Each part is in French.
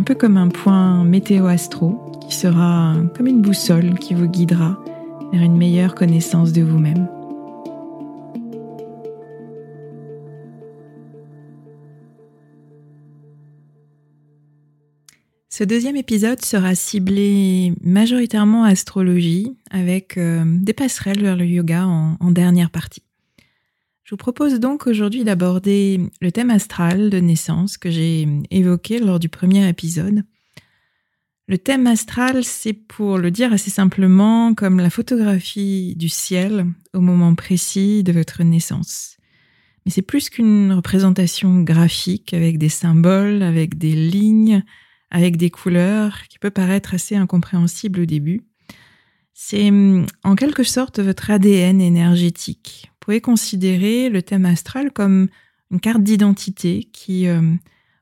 un peu comme un point météo-astro qui sera comme une boussole qui vous guidera vers une meilleure connaissance de vous-même. Ce deuxième épisode sera ciblé majoritairement astrologie avec euh, des passerelles vers le yoga en dernière partie. Je vous propose donc aujourd'hui d'aborder le thème astral de naissance que j'ai évoqué lors du premier épisode. Le thème astral, c'est pour le dire assez simplement comme la photographie du ciel au moment précis de votre naissance. Mais c'est plus qu'une représentation graphique avec des symboles, avec des lignes, avec des couleurs qui peut paraître assez incompréhensible au début. C'est en quelque sorte votre ADN énergétique, pouvez considérer le thème astral comme une carte d'identité qui euh,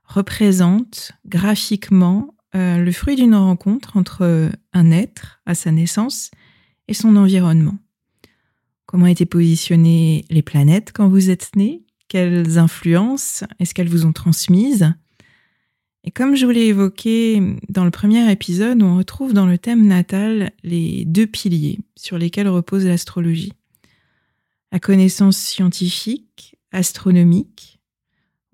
représente graphiquement euh, le fruit d'une rencontre entre un être à sa naissance et son environnement. Comment étaient positionnées les planètes quand vous êtes né? Quelles influences est-ce qu'elles vous ont transmises? Et comme je vous l'ai évoqué dans le premier épisode, on retrouve dans le thème natal les deux piliers sur lesquels repose l'astrologie la connaissance scientifique, astronomique,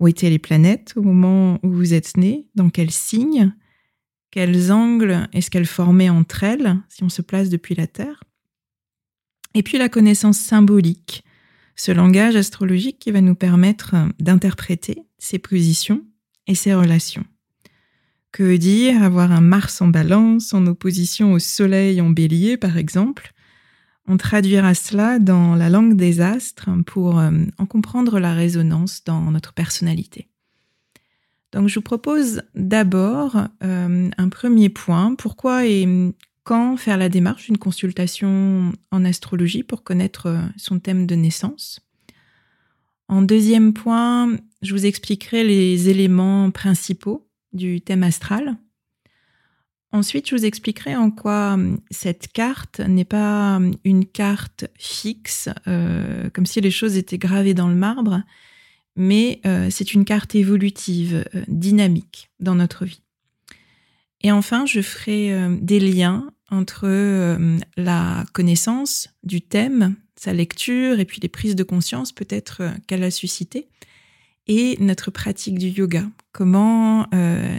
où étaient les planètes au moment où vous êtes né, dans quel signe, quels angles est-ce qu'elles formaient entre elles, si on se place depuis la Terre? Et puis la connaissance symbolique, ce langage astrologique qui va nous permettre d'interpréter ces positions et ces relations. Que dire avoir un Mars en balance en opposition au Soleil en bélier, par exemple, on traduira cela dans la langue des astres pour euh, en comprendre la résonance dans notre personnalité. Donc je vous propose d'abord euh, un premier point, pourquoi et quand faire la démarche d'une consultation en astrologie pour connaître euh, son thème de naissance? En deuxième point, je vous expliquerai les éléments principaux du thème astral Ensuite, je vous expliquerai en quoi hum, cette carte n'est pas hum, une carte fixe, euh, comme si les choses étaient gravées dans le marbre, mais euh, c'est une carte évolutive, euh, dynamique dans notre vie. Et enfin, je ferai des liens entre la connaissance du thème, sa lecture et puis les prises de conscience peut-être qu'elle a suscité, et notre pratique du yoga. Comment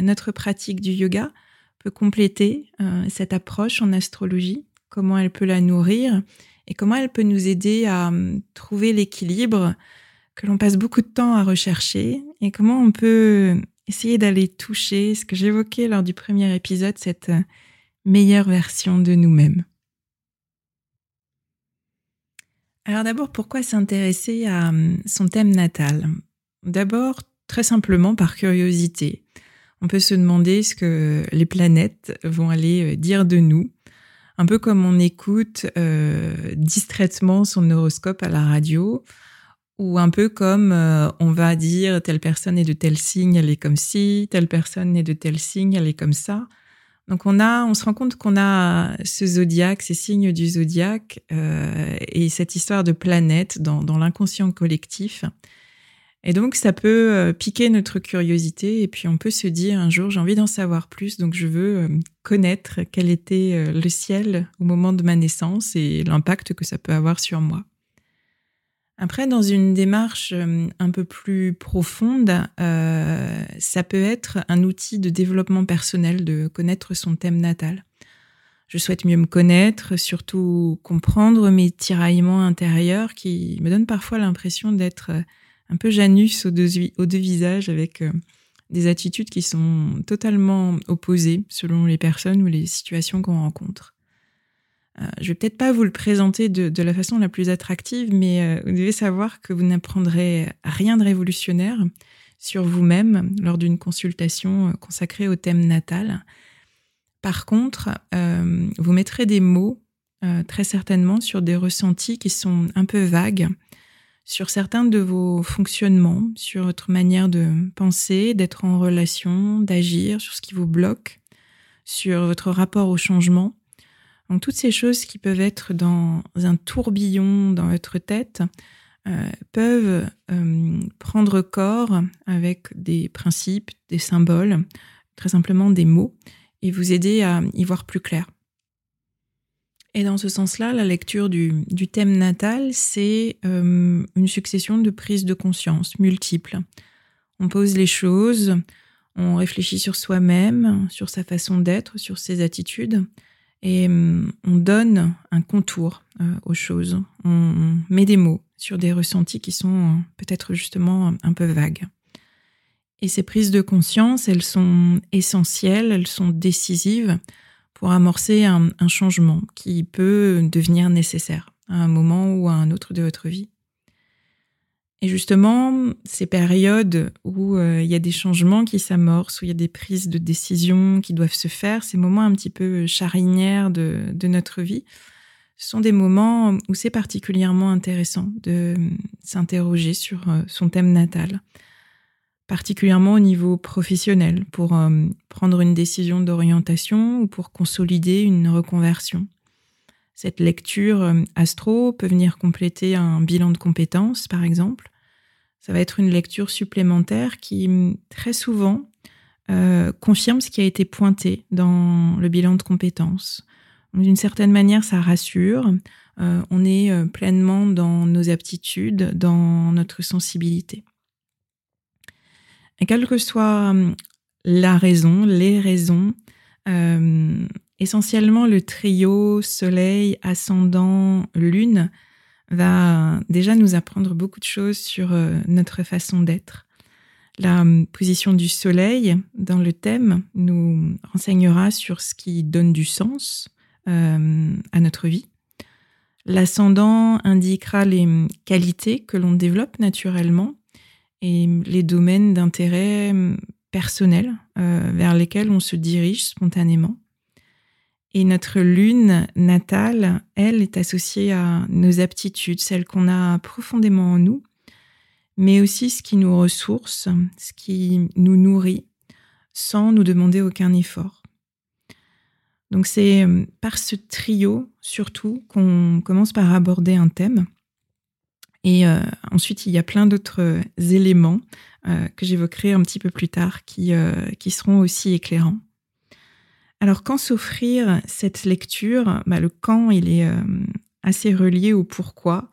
notre pratique du yoga peut compléter euh, cette approche en astrologie, comment elle peut la nourrir et comment elle peut nous aider à hum, trouver l'équilibre que l'on passe beaucoup de temps à rechercher et comment on peut hum, essayer d'aller toucher ce que j'évoquais lors du premier épisode, cette euh, meilleure version de nous-mêmes. Alors d'abord, pourquoi s'intéresser à hum, son thème natal? D'abord, très simplement par curiosité. On peut se demander ce que les planètes vont aller euh, dire de nous, un peu comme on écoute euh, distraitement son horoscope à la radio, ou un peu comme euh, on va dire telle personne est de tel signe, elle est comme ci, telle personne est de tel signe, elle est comme ça. Donc on a, on se rend compte qu'on a ce zodiaque, ces signes du zodiaque euh, et cette histoire de planète dans, dans l'inconscient collectif. Et donc ça peut euh, piquer notre curiosité et puis on peut se dire un jour j'ai envie d'en savoir plus, donc je veux euh, connaître quel était le ciel au moment de ma naissance et l'impact que ça peut avoir sur moi. Après, dans une démarche euh, un peu plus profonde, euh, ça peut être un outil de développement personnel de connaître son thème natal. Je souhaite mieux me connaître, surtout comprendre mes tiraillements intérieurs qui me donnent parfois l'impression d'être euh, un peu Janus aux deux, visages avec des attitudes qui sont totalement opposées selon les personnes ou les situations qu'on rencontre. Euh, je vais peut-être pas vous le présenter de, la façon la plus attractive, mais euh, vous devez savoir que vous n'apprendrez rien de révolutionnaire sur vous-même lors d'une consultation euh, consacrée au thème natal. Par contre, vous mettrez des mots très certainement sur des ressentis qui sont un peu vagues, sur certains de vos fonctionnements, sur votre manière de penser, d'être en relation, d'agir, sur ce qui vous bloque, sur votre rapport au changement. Donc toutes ces choses qui peuvent être dans un tourbillon dans votre tête euh, peuvent euh, prendre corps avec des principes, des symboles, très simplement des mots, et vous aider à y voir plus clair. Et dans ce sens-là, la lecture du, thème natal, c'est euh, une succession de prises de conscience multiples. On pose les choses, on réfléchit sur soi-même, sur sa façon d'être, sur ses attitudes, et hum, on donne un contour euh, aux choses. On, met des mots sur des ressentis qui sont euh, peut-être justement un peu vagues. Et ces prises de conscience, elles sont essentielles, elles sont décisives pour amorcer un changement qui peut devenir nécessaire à un moment ou à un autre de votre vie. Et justement, ces périodes où euh, il y a des changements qui s'amorcent, où il y a des prises de décisions qui doivent se faire, ces moments un petit peu charnières de, de notre vie, ce sont des moments où c'est particulièrement intéressant de s'interroger sur euh, son thème natal, particulièrement au niveau professionnel, pour euh, prendre une décision d'orientation ou pour consolider une reconversion. Cette lecture euh, astro peut venir compléter un bilan de compétences, par exemple. Ça va être une lecture supplémentaire qui, mm, très souvent, euh, confirme ce qui a été pointé dans le bilan de compétences. D'une certaine manière, ça rassure. On est pleinement dans nos aptitudes, dans notre sensibilité. Et quelle que soit mm, la raison, les raisons, essentiellement le trio Soleil, Ascendant, Lune va déjà nous apprendre beaucoup de choses sur euh, notre façon d'être. La hum, position du Soleil dans le thème nous renseignera sur ce qui donne du sens à notre vie. L'ascendant indiquera les hum, qualités que l'on développe naturellement et hum, les domaines d'intérêt personnel euh, vers lesquels on se dirige spontanément. Et notre lune natale, elle, est associée à nos aptitudes, celles qu'on a profondément en nous, mais aussi ce qui nous ressource, ce qui nous nourrit, sans nous demander aucun effort. Donc c'est euh, par ce trio, surtout, qu'on commence par aborder un thème. Et euh, ensuite, il y a plein d'autres éléments euh, que j'évoquerai un petit peu plus tard qui, seront aussi éclairants. Alors, quand s'offrir cette lecture bah, Le quand, il est euh, assez relié au pourquoi.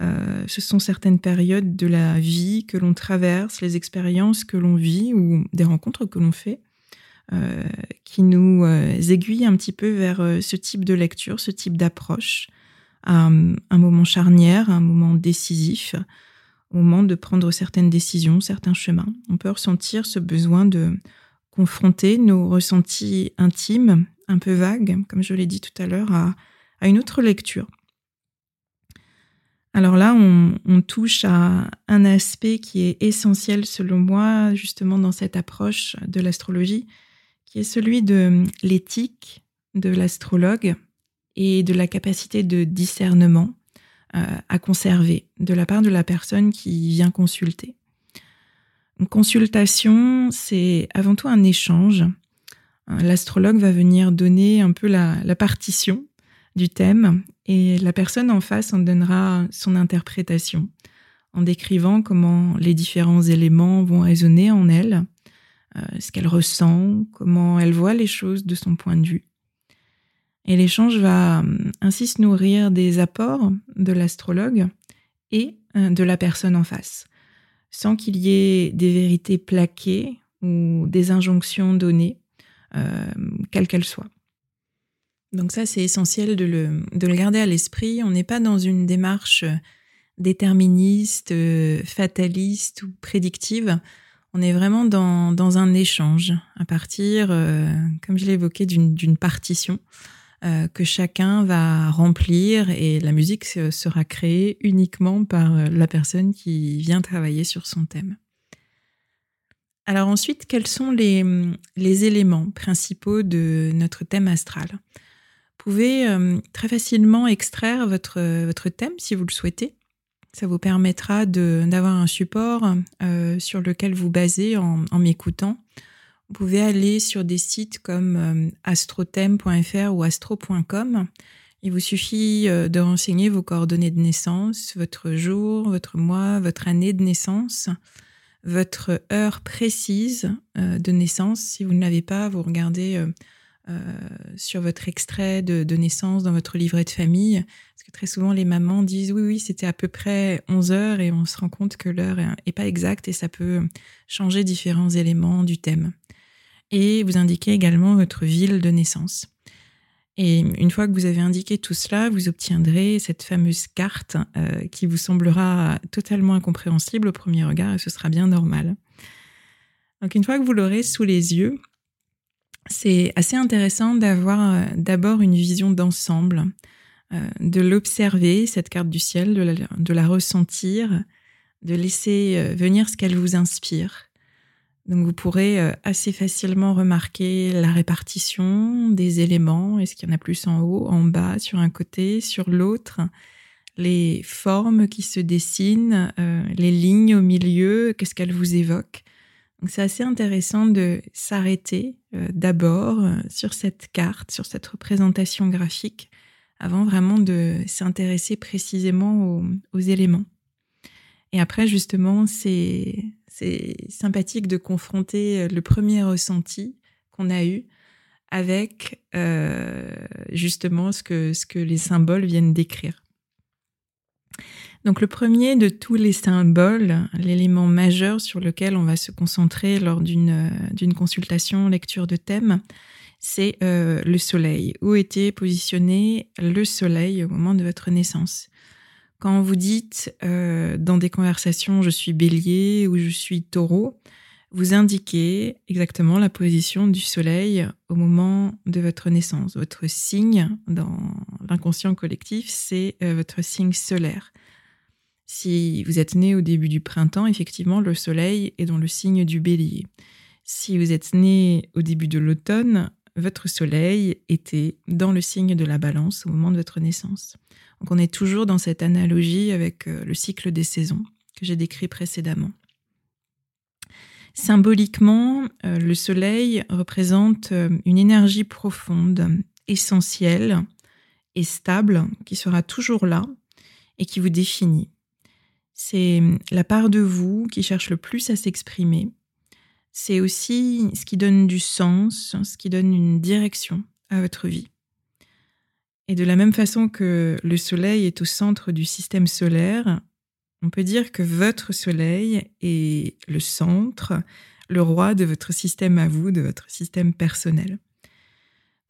Euh, ce sont certaines périodes de la vie que l'on traverse, les expériences que l'on vit ou des rencontres que l'on fait, euh, qui nous aiguillent un petit peu vers ce type de lecture, ce type d'approche, à un moment charnière, un moment décisif, au moment de prendre certaines décisions, certains chemins. On peut ressentir ce besoin de confronter nos ressentis intimes, un peu vagues, comme je l'ai dit tout à l'heure, à, une autre lecture. Alors là, on, touche à un aspect qui est essentiel selon moi, justement dans cette approche de l'astrologie, qui est celui de l'éthique de l'astrologue et de la capacité de discernement euh, à conserver de la part de la personne qui vient consulter. Une consultation, c'est avant tout un échange. Euh, l'astrologue va venir donner un peu la partition du thème et la personne en face en donnera son interprétation en décrivant comment les différents éléments vont résonner en elle, euh, ce qu'elle ressent, comment elle voit les choses de son point de vue. Et l'échange va euh, ainsi se nourrir des apports de l'astrologue et euh, de la personne en face, sans qu'il y ait des vérités plaquées ou des injonctions données, quelles qu'elles soient. Donc ça, c'est essentiel de le, de le garder à l'esprit. On n'est pas dans une démarche euh, déterministe, euh, fataliste ou prédictive. On est vraiment dans, dans un échange à partir, euh, comme je l'ai évoqué, d'une partition que chacun va remplir et la musique sera créée uniquement par la personne qui vient travailler sur son thème. Alors ensuite, quels sont les, éléments principaux de notre thème astral? Pouvez euh, très facilement extraire votre, thème si vous le souhaitez. Ça vous permettra d'avoir un support euh, sur lequel vous basez en, m'écoutant. Vous pouvez aller sur des sites comme euh, astrothème.fr ou astro.com. Il vous suffit de renseigner vos coordonnées de naissance, votre jour, votre mois, votre année de naissance, votre heure précise de naissance. Si vous ne l'avez pas, vous regardez euh, sur votre extrait de, naissance dans votre livret de famille. Parce que très souvent, les mamans disent oui, oui, c'était à peu près 11 heures et on se rend compte que l'heure est pas exacte et ça peut changer différents éléments du thème. Et vous indiquez également votre ville de naissance. Et une fois que vous avez indiqué tout cela, vous obtiendrez cette fameuse carte euh, qui vous semblera totalement incompréhensible au premier regard et ce sera bien normal. Donc une fois que vous l'aurez sous les yeux, c'est assez intéressant d'avoir euh, d'abord une vision d'ensemble, euh, de l'observer, cette carte du ciel, de la, ressentir, de laisser venir ce qu'elle vous inspire. Donc vous pourrez assez facilement remarquer la répartition des éléments. Est-ce qu'il y en a plus en haut, en bas, sur un côté, sur l'autre? Les formes qui se dessinent, les lignes au milieu, qu'est-ce qu'elles vous évoquent? C'est assez intéressant de s'arrêter euh, d'abord euh, sur cette carte, sur cette représentation graphique, avant vraiment de s'intéresser précisément aux, éléments. Et après, justement, c'est sympathique de confronter euh, le premier ressenti qu'on a eu avec justement ce que, les symboles viennent décrire. Donc le premier de tous les symboles, l'élément majeur sur lequel on va se concentrer lors d'une euh, consultation lecture de thème, c'est euh, le soleil. Où était positionné le soleil au moment de votre naissance? Quand vous dites euh, dans des conversations je suis bélier ou je suis taureau, vous indiquez exactement la position du soleil au moment de votre naissance. Votre signe dans l'inconscient collectif, c'est votre signe solaire. Si vous êtes né au début du printemps, effectivement, le soleil est dans le signe du bélier. Si vous êtes né au début de l'automne, votre soleil était dans le signe de la balance au moment de votre naissance. Donc on est toujours dans cette analogie avec euh, le cycle des saisons que j'ai décrit précédemment. Symboliquement, euh, le soleil représente euh, une énergie profonde, essentielle et stable qui sera toujours là et qui vous définit. C'est la part de vous qui cherche le plus à s'exprimer. C'est aussi ce qui donne du sens, ce qui donne une direction à votre vie. Et de la même façon que le Soleil est au centre du système solaire, on peut dire que votre Soleil est le centre, le roi de votre système à vous, de votre système personnel.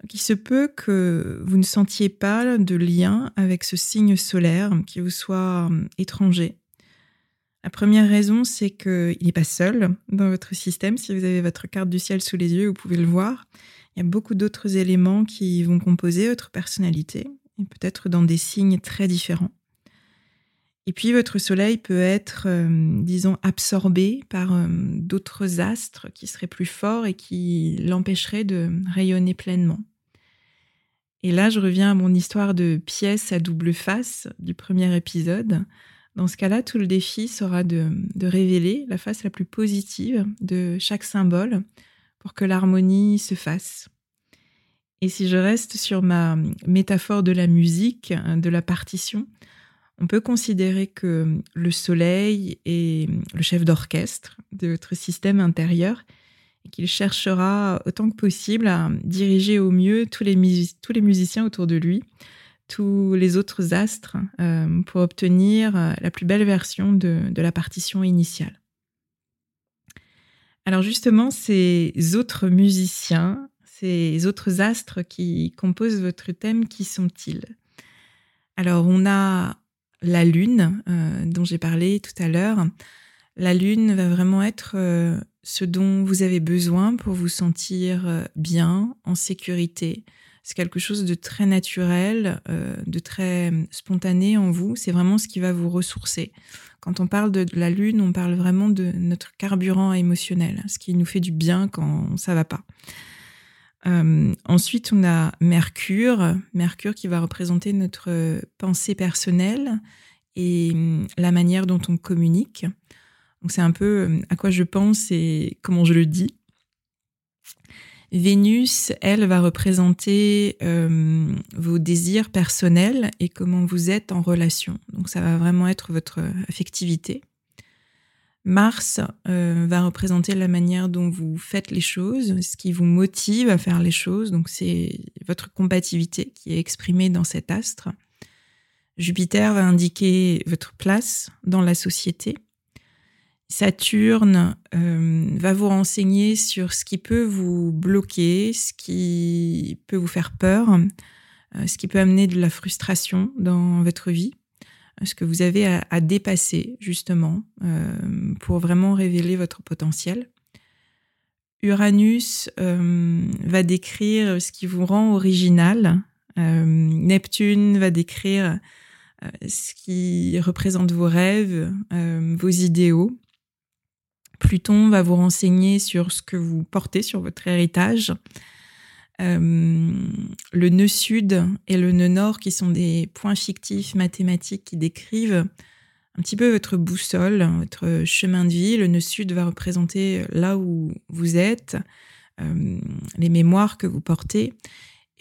Donc il se peut que vous ne sentiez pas de lien avec ce signe solaire qui vous soit hum, étranger, la première raison, c'est qu'il n'est pas seul dans votre système. Si vous avez votre carte du ciel sous les yeux, vous pouvez le voir. Il y a beaucoup d'autres éléments qui vont composer votre personnalité, et peut-être dans des signes très différents. Et puis votre soleil peut être, disons, absorbé par d'autres astres qui seraient plus forts et qui l'empêcheraient de rayonner pleinement. Et là, je reviens à mon histoire de pièce à double face du premier épisode. Dans ce cas-là, tout le défi sera de, révéler la face la plus positive de chaque symbole pour que l'harmonie se fasse. Et si je reste sur ma métaphore de la musique, de la partition, on peut considérer que le soleil est le chef d'orchestre de votre système intérieur et qu'il cherchera autant que possible à diriger au mieux tous les, tous les musiciens autour de lui, tous les autres astres, euh, pour obtenir euh, la plus belle version de, de la partition initiale. Alors justement, ces autres musiciens, ces autres astres qui composent votre thème, qui sont-ils? Alors on a la Lune, euh, dont j'ai parlé tout à l'heure. La Lune va vraiment être ce dont vous avez besoin pour vous sentir euh, bien, en sécurité. C'est quelque chose de très naturel, euh, de très spontané en vous. C'est vraiment ce qui va vous ressourcer. Quand on parle de la lune, on parle vraiment de notre carburant émotionnel, ce qui nous fait du bien quand ça va pas. Euh, ensuite, on a Mercure, Mercure qui va représenter notre pensée personnelle et hum, la manière dont on communique. Donc c'est un peu euh, à quoi je pense et comment je le dis. Vénus, elle, va représenter euh, vos désirs personnels et comment vous êtes en relation. Donc ça va vraiment être votre affectivité. Mars euh, va représenter la manière dont vous faites les choses, ce qui vous motive à faire les choses. Donc c'est votre compatibilité qui est exprimée dans cet astre. Jupiter va indiquer votre place dans la société. Saturne euh, va vous renseigner sur ce qui peut vous bloquer, ce qui peut vous faire peur, euh, ce qui peut amener de la frustration dans votre vie, euh, ce que vous avez à, dépasser justement pour vraiment révéler votre potentiel. Uranus va décrire ce qui vous rend original. Neptune va décrire ce qui représente vos rêves, vos idéaux. Pluton va vous renseigner sur ce que vous portez sur votre héritage. Euh, le nœud sud et le nœud nord, qui sont des points fictifs mathématiques qui décrivent un petit peu votre boussole, votre chemin de vie. Le nœud sud va représenter là où vous êtes, euh, les mémoires que vous portez.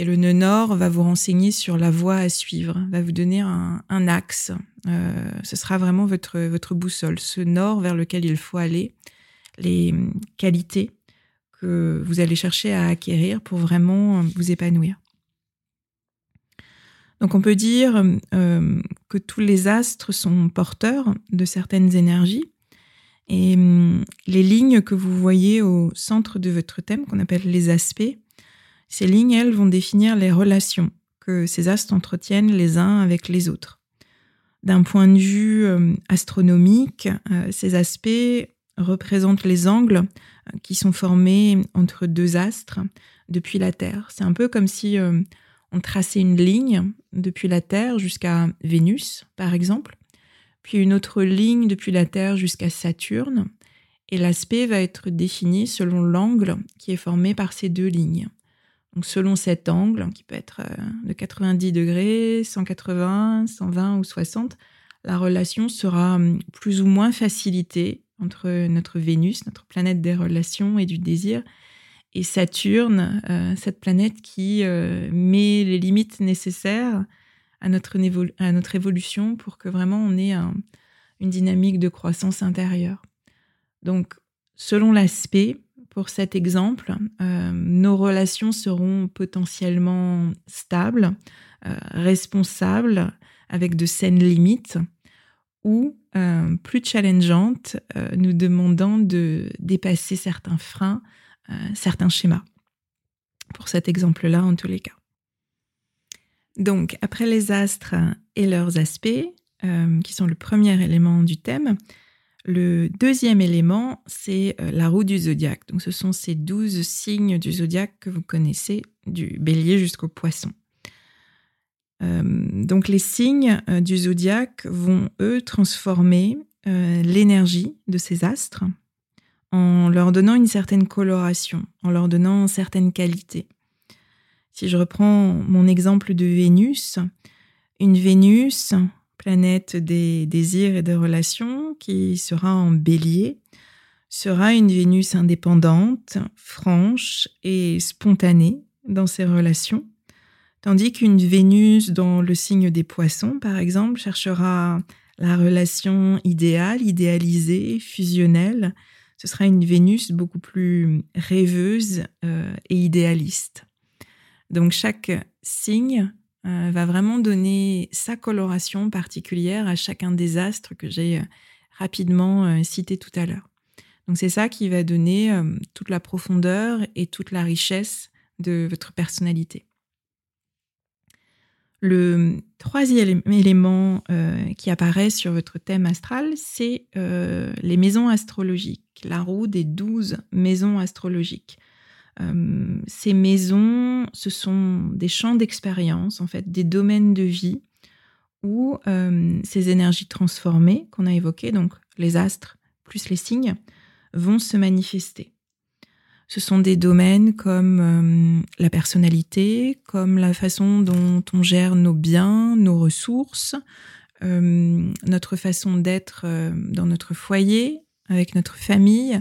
Et le nœud nord va vous renseigner sur la voie à suivre, va vous donner un, axe. Euh, ce sera vraiment votre, boussole, ce nord vers lequel il faut aller les qualités que vous allez chercher à acquérir pour vraiment vous épanouir. Donc on peut dire euh, que tous les astres sont porteurs de certaines énergies et hum, les lignes que vous voyez au centre de votre thème, qu'on appelle les aspects, ces lignes, elles, vont définir les relations que ces astres entretiennent les uns avec les autres. D'un point de vue euh, astronomique, euh, ces aspects représente les angles euh, qui sont formés entre deux astres depuis la Terre. C'est un peu comme si on traçait une ligne depuis la Terre jusqu'à Vénus, par exemple, puis une autre ligne depuis la Terre jusqu'à Saturne, et l'aspect va être défini selon l'angle qui est formé par ces deux lignes. Donc selon cet angle, qui peut être euh, de 90 degrés, 180, 120 ou 60, la relation sera hum, plus ou moins facilitée entre notre Vénus, notre planète des relations et du désir, et Saturne, euh, cette planète qui euh, met les limites nécessaires à notre, à notre évolution pour que vraiment on ait une dynamique de croissance intérieure. Donc, selon l'aspect, pour cet exemple, euh, nos relations seront potentiellement stables, responsables, avec de saines limites, ou euh, plus challengeante, euh, nous demandant de dépasser certains freins, euh, certains schémas. Pour cet exemple-là, en tous les cas. Donc, après les astres et leurs aspects, qui sont le premier élément du thème, le deuxième élément, c'est la roue du zodiaque. Donc, ce sont ces douze signes du zodiaque que vous connaissez, du bélier jusqu'au poisson. donc les signes du zodiaque vont, eux, transformer l'énergie de ces astres en leur donnant une certaine coloration, en leur donnant certaines qualités. Si je reprends mon exemple de Vénus, une Vénus, planète des désirs et des relations, qui sera en bélier, sera une Vénus indépendante, franche et spontanée dans ses relations, tandis qu'une Vénus dans le signe des poissons, par exemple, cherchera la relation idéale, idéalisée, fusionnelle. Ce sera une Vénus beaucoup plus rêveuse euh, et idéaliste. Donc chaque signe euh, va vraiment donner sa coloration particulière à chacun des astres que j'ai euh, rapidement euh, cités tout à l'heure. Donc c'est ça qui va donner toute la profondeur et toute la richesse de votre personnalité. Le troisième élément qui apparaît sur votre thème astral, c'est les maisons astrologiques, la roue des douze maisons astrologiques. Euh, ces maisons, ce sont des champs d'expérience, en fait, des domaines de vie où euh, ces énergies transformées qu'on a évoquées, donc les astres plus les signes, vont se manifester. Ce sont des domaines comme euh, la personnalité, comme la façon dont on gère nos biens, nos ressources, notre façon d'être dans notre foyer, avec notre famille,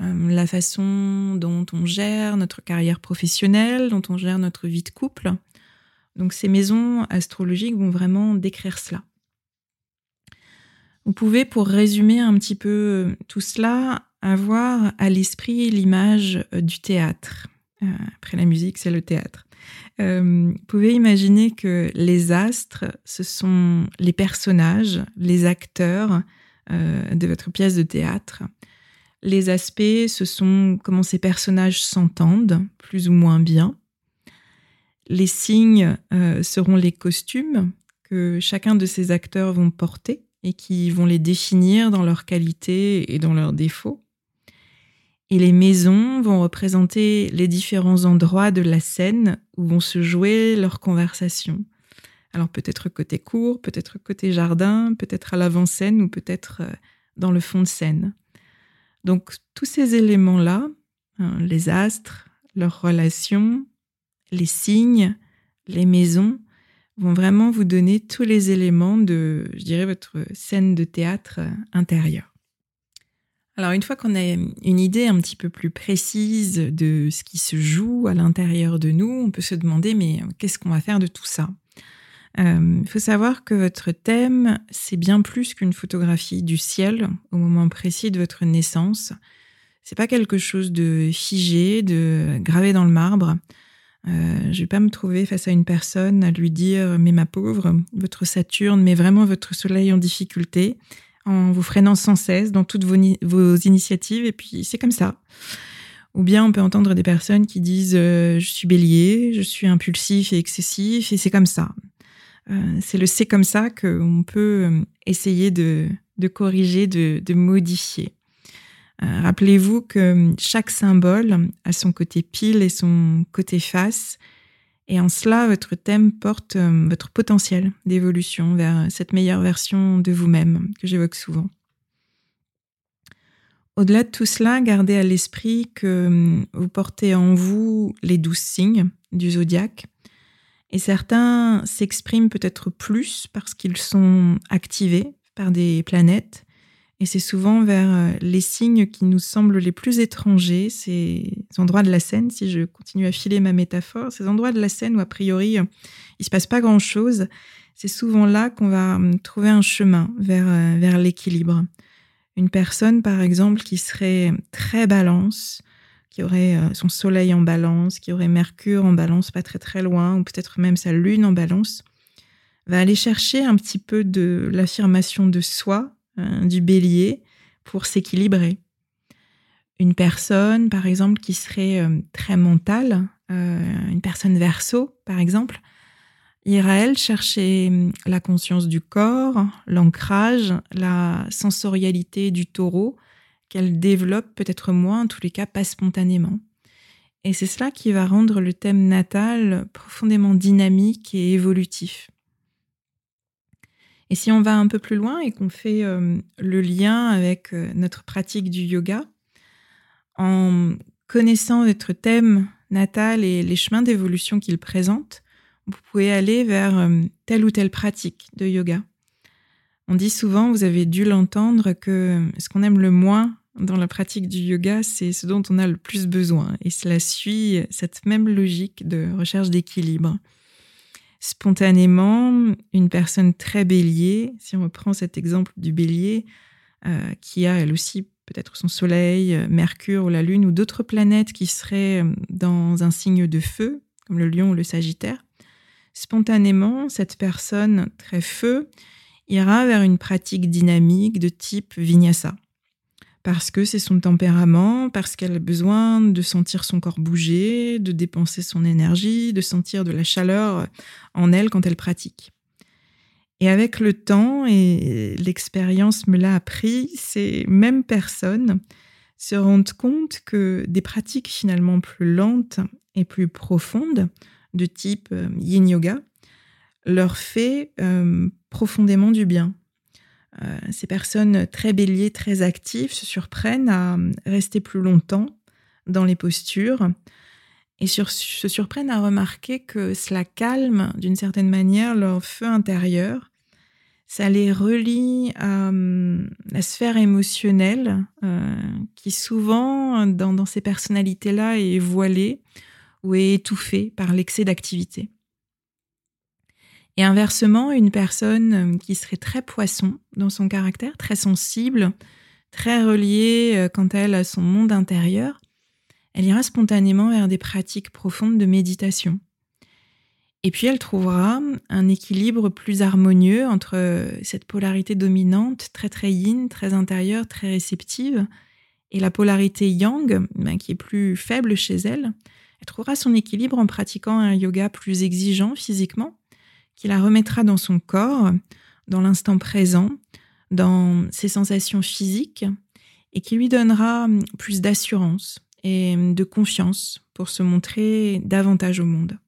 euh, la façon dont on gère notre carrière professionnelle, dont on gère notre vie de couple. Donc ces maisons astrologiques vont vraiment décrire cela. Vous pouvez, pour résumer un petit peu tout cela, avoir à l'esprit l'image euh, du théâtre. Euh, après la musique, c'est le théâtre. vous pouvez imaginer que les astres, ce sont les personnages, les acteurs de votre pièce de théâtre. Les aspects, ce sont comment ces personnages s'entendent, plus ou moins bien. Les signes euh, seront les costumes que chacun de ces acteurs vont porter et qui vont les définir dans leurs qualités et dans leurs défauts. Et les maisons vont représenter les différents endroits de la scène où vont se jouer leurs conversations. Alors peut-être côté cour, peut-être côté jardin, peut-être à l'avant-scène ou peut-être euh, dans le fond de scène. Donc tous ces éléments-là, hein, les astres, leurs relations, les signes, les maisons, vont vraiment vous donner tous les éléments de, je dirais, votre scène de théâtre euh, intérieure. Alors une fois qu'on a une idée un petit peu plus précise de ce qui se joue à l'intérieur de nous, on peut se demander mais qu'est-ce qu'on va faire de tout ça? Il euh, faut savoir que votre thème, c'est bien plus qu'une photographie du ciel au moment précis de votre naissance. C'est pas quelque chose de figé, de gravé dans le marbre. Euh, je vais pas me trouver face à une personne à lui dire mais ma pauvre, votre Saturne met vraiment votre Soleil en difficulté en vous freinant sans cesse dans toutes vos, vos initiatives et puis c'est comme ça. Ou bien on peut entendre des personnes qui disent euh, je suis bélier, je suis impulsif et excessif et c'est comme ça. Euh, c'est le c'est comme ça qu'on peut euh, essayer de, corriger, de, modifier. Euh, rappelez-vous que chaque symbole a son côté pile et son côté face. Et en cela, votre thème porte votre potentiel d'évolution vers cette meilleure version de vous-même que j'évoque souvent. Au-delà de tout cela, gardez à l'esprit que vous portez en vous les douze signes du zodiaque et certains s'expriment peut-être plus parce qu'ils sont activés par des planètes. Et c'est souvent vers euh, les signes qui nous semblent les plus étrangers, ces endroits de la scène, si je continue à filer ma métaphore, ces endroits de la scène où a priori il se passe pas grand-chose, c'est souvent là qu'on va hum, trouver un chemin vers, euh, vers l'équilibre. Une personne, par exemple, qui serait très balance, qui aurait euh, son soleil en balance, qui aurait Mercure en balance pas très très loin, ou peut-être même sa lune en balance, va aller chercher un petit peu de l'affirmation de soi, hein, du bélier, pour s'équilibrer. Une personne, par exemple, qui serait euh, très mentale, euh, une personne verso, par exemple, ira elle chercher hum, la conscience du corps, l'ancrage, la sensorialité du taureau, qu'elle développe peut-être moins, en tous les cas pas spontanément. Et c'est cela qui va rendre le thème natal profondément dynamique et évolutif. Et si on va un peu plus loin et qu'on fait euh, le lien avec euh, notre pratique du yoga, en connaissant votre thème natal et les chemins d'évolution qu'il présente, vous pouvez aller vers euh, telle ou telle pratique de yoga. On dit souvent, vous avez dû l'entendre, que ce qu'on aime le moins dans la pratique du yoga, c'est ce dont on a le plus besoin. Et cela suit cette même logique de recherche d'équilibre. Spontanément, une personne très bélier, si on reprend cet exemple du bélier, euh, qui a elle aussi peut-être son soleil, Mercure ou la Lune ou d'autres planètes qui seraient dans un signe de feu, comme le lion ou le sagittaire, spontanément, cette personne très feu ira vers une pratique dynamique de type vinyasa parce que c'est son tempérament, parce qu'elle a besoin de sentir son corps bouger, de dépenser son énergie, de sentir de la chaleur en elle quand elle pratique. Et avec le temps, et l'expérience me l'a appris, ces mêmes personnes se rendent compte que des pratiques finalement plus lentes et plus profondes, de type euh, yin yoga, leur fait euh, profondément du bien. Euh, ces personnes très béliers, très actives, se surprennent à rester plus longtemps dans les postures et se surprennent à remarquer que cela calme d'une certaine manière leur feu intérieur. Ça les relie à la sphère émotionnelle euh, qui souvent dans, dans ces personnalités-là est voilée ou est étouffée par l'excès d'activité. Et inversement, une personne euh, qui serait très poisson dans son caractère, très sensible, très reliée euh, quant à elle à son monde intérieur, elle ira spontanément vers des pratiques profondes de méditation. Et puis elle trouvera un équilibre plus harmonieux entre euh, cette polarité dominante, très très yin, très intérieure, très réceptive, et la polarité yang, ben, qui est plus faible chez elle. Elle trouvera son équilibre en pratiquant un yoga plus exigeant physiquement, qui la remettra dans son corps, dans l'instant présent, dans ses sensations physiques, et qui lui donnera plus d'assurance et de confiance pour se montrer davantage au monde.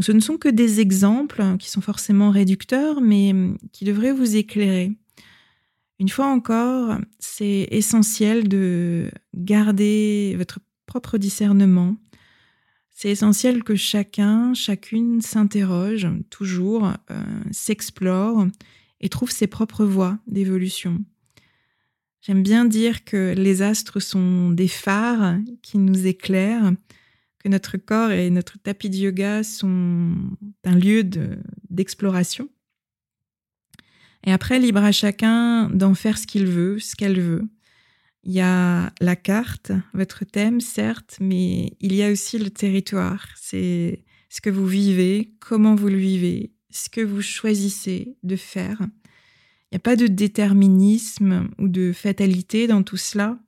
ce ne sont que des exemples qui sont forcément réducteurs, mais qui devraient vous éclairer. Une fois encore, c'est essentiel de garder votre propre discernement, c'est essentiel que chacun, chacune s'interroge toujours, euh, s'explore et trouve ses propres voies d'évolution. J'aime bien dire que les astres sont des phares qui nous éclairent, que notre corps et notre tapis de yoga sont un lieu d'exploration. et après, libre à chacun d'en faire ce qu'il veut, ce qu'elle veut. Il y a la carte, votre thème, certes, mais il y a aussi le territoire. C'est ce que vous vivez, comment vous le vivez, ce que vous choisissez de faire. Il n'y a pas de déterminisme ou de fatalité dans tout cela,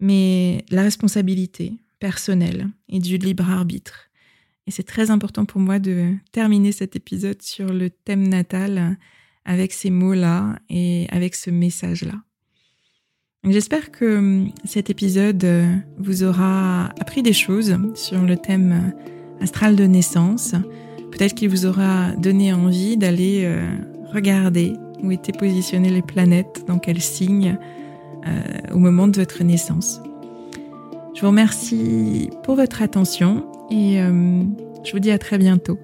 mais la responsabilité personnelle et du libre arbitre. Et c'est très important pour moi de terminer cet épisode sur le thème natal avec ces mots-là et avec ce message-là. J'espère que hum, cet épisode euh, vous aura appris des choses sur le thème euh, astral de naissance. Peut-être qu'il vous aura donné envie d'aller euh, regarder où étaient positionnées les planètes, dans quel signe, au moment de votre naissance. Je vous remercie pour votre attention et je vous dis à très bientôt.